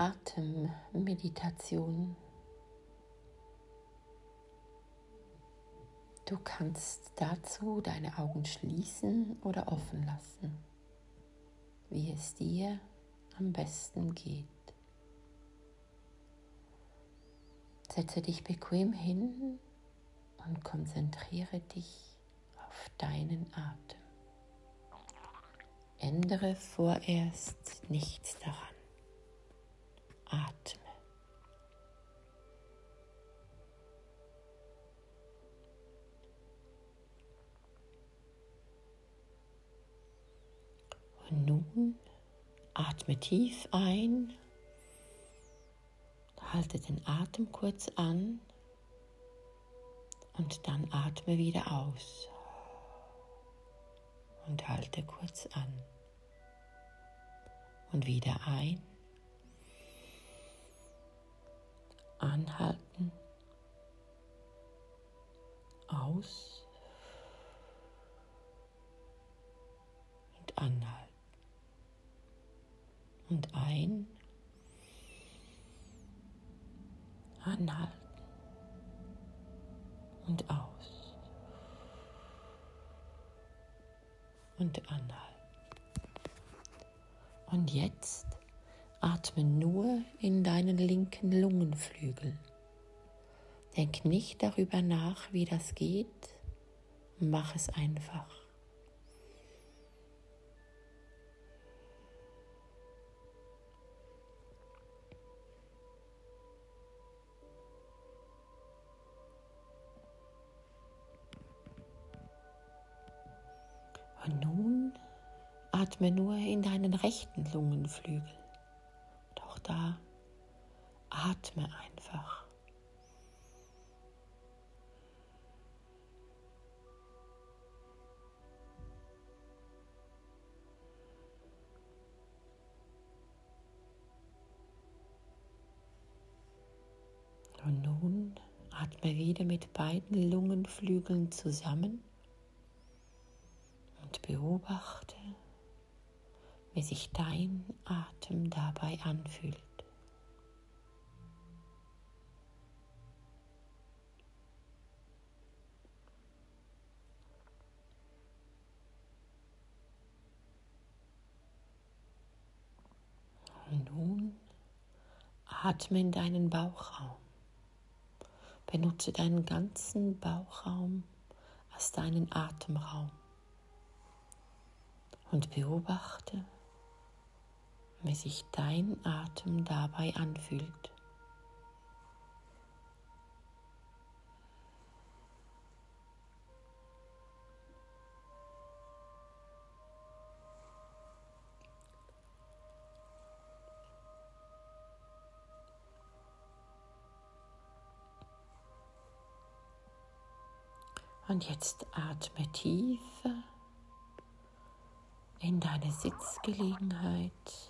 Atemmeditation. Du kannst dazu deine Augen schließen oder offen lassen, wie es dir am besten geht. Setze dich bequem hin und konzentriere dich auf deinen Atem. Ändere vorerst nichts daran. Atme. Und nun atme tief ein, halte den Atem kurz an. Und dann atme wieder aus. Und halte kurz an. Und wieder ein, anhalten, aus und anhalten. Und ein, anhalten. Und aus und anhalten. Und jetzt atme nur in deinen linken Lungenflügel. Denk nicht darüber nach, wie das geht, mach es einfach. Und nun atme nur in deinen rechten Lungenflügel. Da atme einfach. Und nun atme wieder mit beiden Lungenflügeln zusammen und beobachte, wie sich dein Atem dabei anfühlt. Nun atme in deinen Bauchraum. Benutze deinen ganzen Bauchraum als deinen Atemraum und beobachte, wie sich dein Atem dabei anfühlt. Und jetzt atme tiefer in deine Sitzgelegenheit,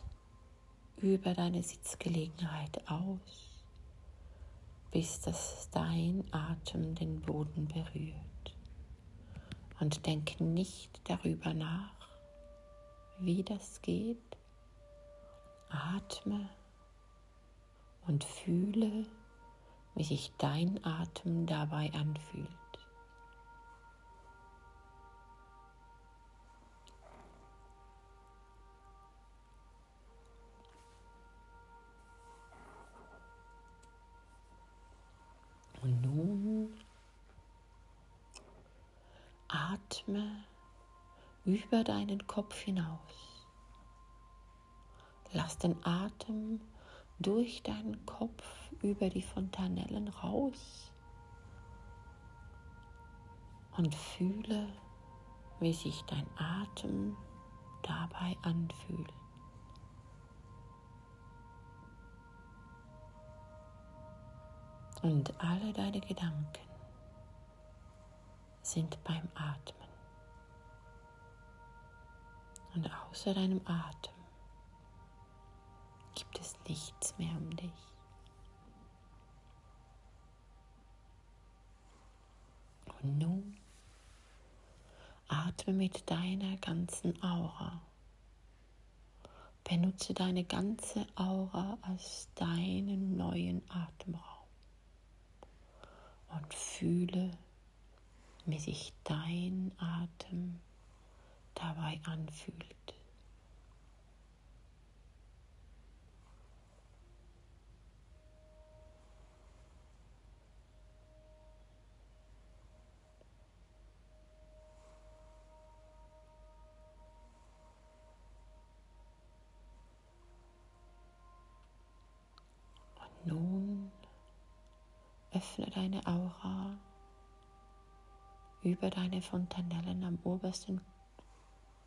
über deine Sitzgelegenheit aus, bis das dein Atem den Boden berührt. Und denke nicht darüber nach, wie das geht. Atme und fühle, wie sich dein Atem dabei anfühlt. Atme über deinen Kopf hinaus. Lass den Atem durch deinen Kopf über die Fontanellen raus und fühle, wie sich dein Atem dabei anfühlt. Und alle deine Gedanken sind beim Atmen. Und außer deinem Atem gibt es nichts mehr um dich. Und nun atme mit deiner ganzen Aura. Benutze deine ganze Aura als deinen neuen Atemraum und fühle, wie sich dein Atem dabei anfühlt. Nun öffne deine Aura über deine Fontanellen am obersten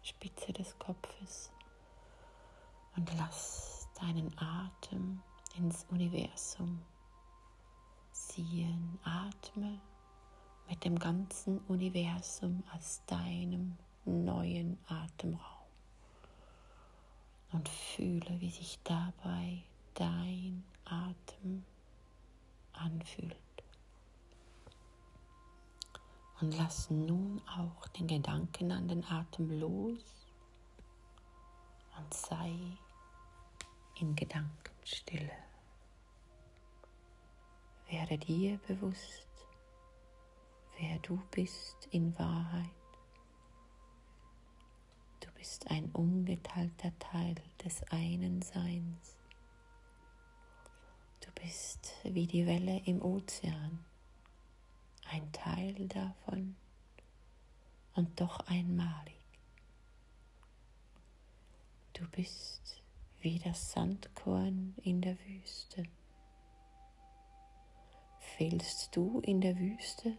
Spitze des Kopfes und lass deinen Atem ins Universum ziehen. Atme mit dem ganzen Universum als deinem neuen Atemraum und fühle, wie sich dabei dein Atem anfühlt. Und lass nun auch den Gedanken an den Atem los und sei in Gedankenstille. Werde dir bewusst, wer du bist in Wahrheit. Du bist ein ungeteilter Teil des einen Seins bist wie die Welle im Ozean, ein Teil davon und doch einmalig. Du bist wie das Sandkorn in der Wüste. Fehlst du in der Wüste,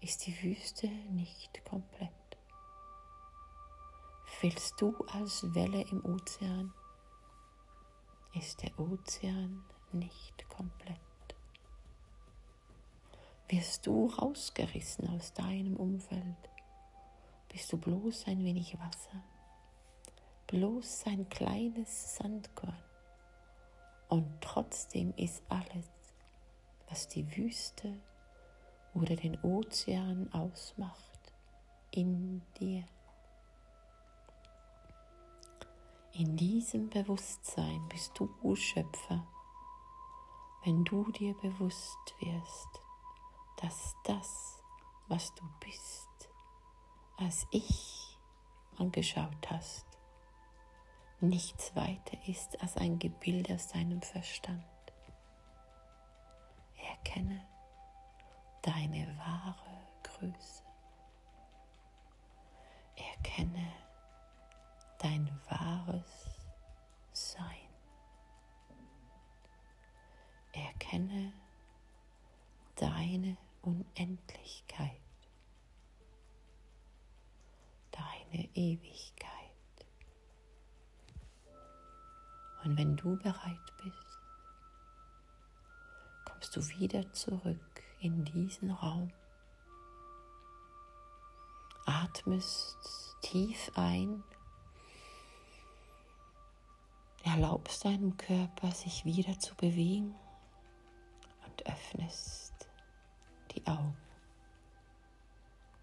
ist die Wüste nicht komplett. Fehlst du als Welle im Ozean, ist der Ozean nicht komplett. Wirst du rausgerissen aus deinem Umfeld, bist du bloß ein wenig Wasser, bloß ein kleines Sandkorn. Und trotzdem ist alles, was die Wüste oder den Ozean ausmacht, in dir. In diesem Bewusstsein bist du Schöpfer, wenn du dir bewusst wirst, dass das, was du bist, als ich angeschaut hast, nichts weiter ist als ein Gebild aus deinem Verstand. Erkenne deine wahre Größe. Erkenne dein wahres Sein. Erkenne deine Unendlichkeit, deine Ewigkeit. Und wenn du bereit bist, kommst du wieder zurück in diesen Raum, atmest tief ein. Erlaubst deinem Körper, sich wieder zu bewegen und öffnest die Augen.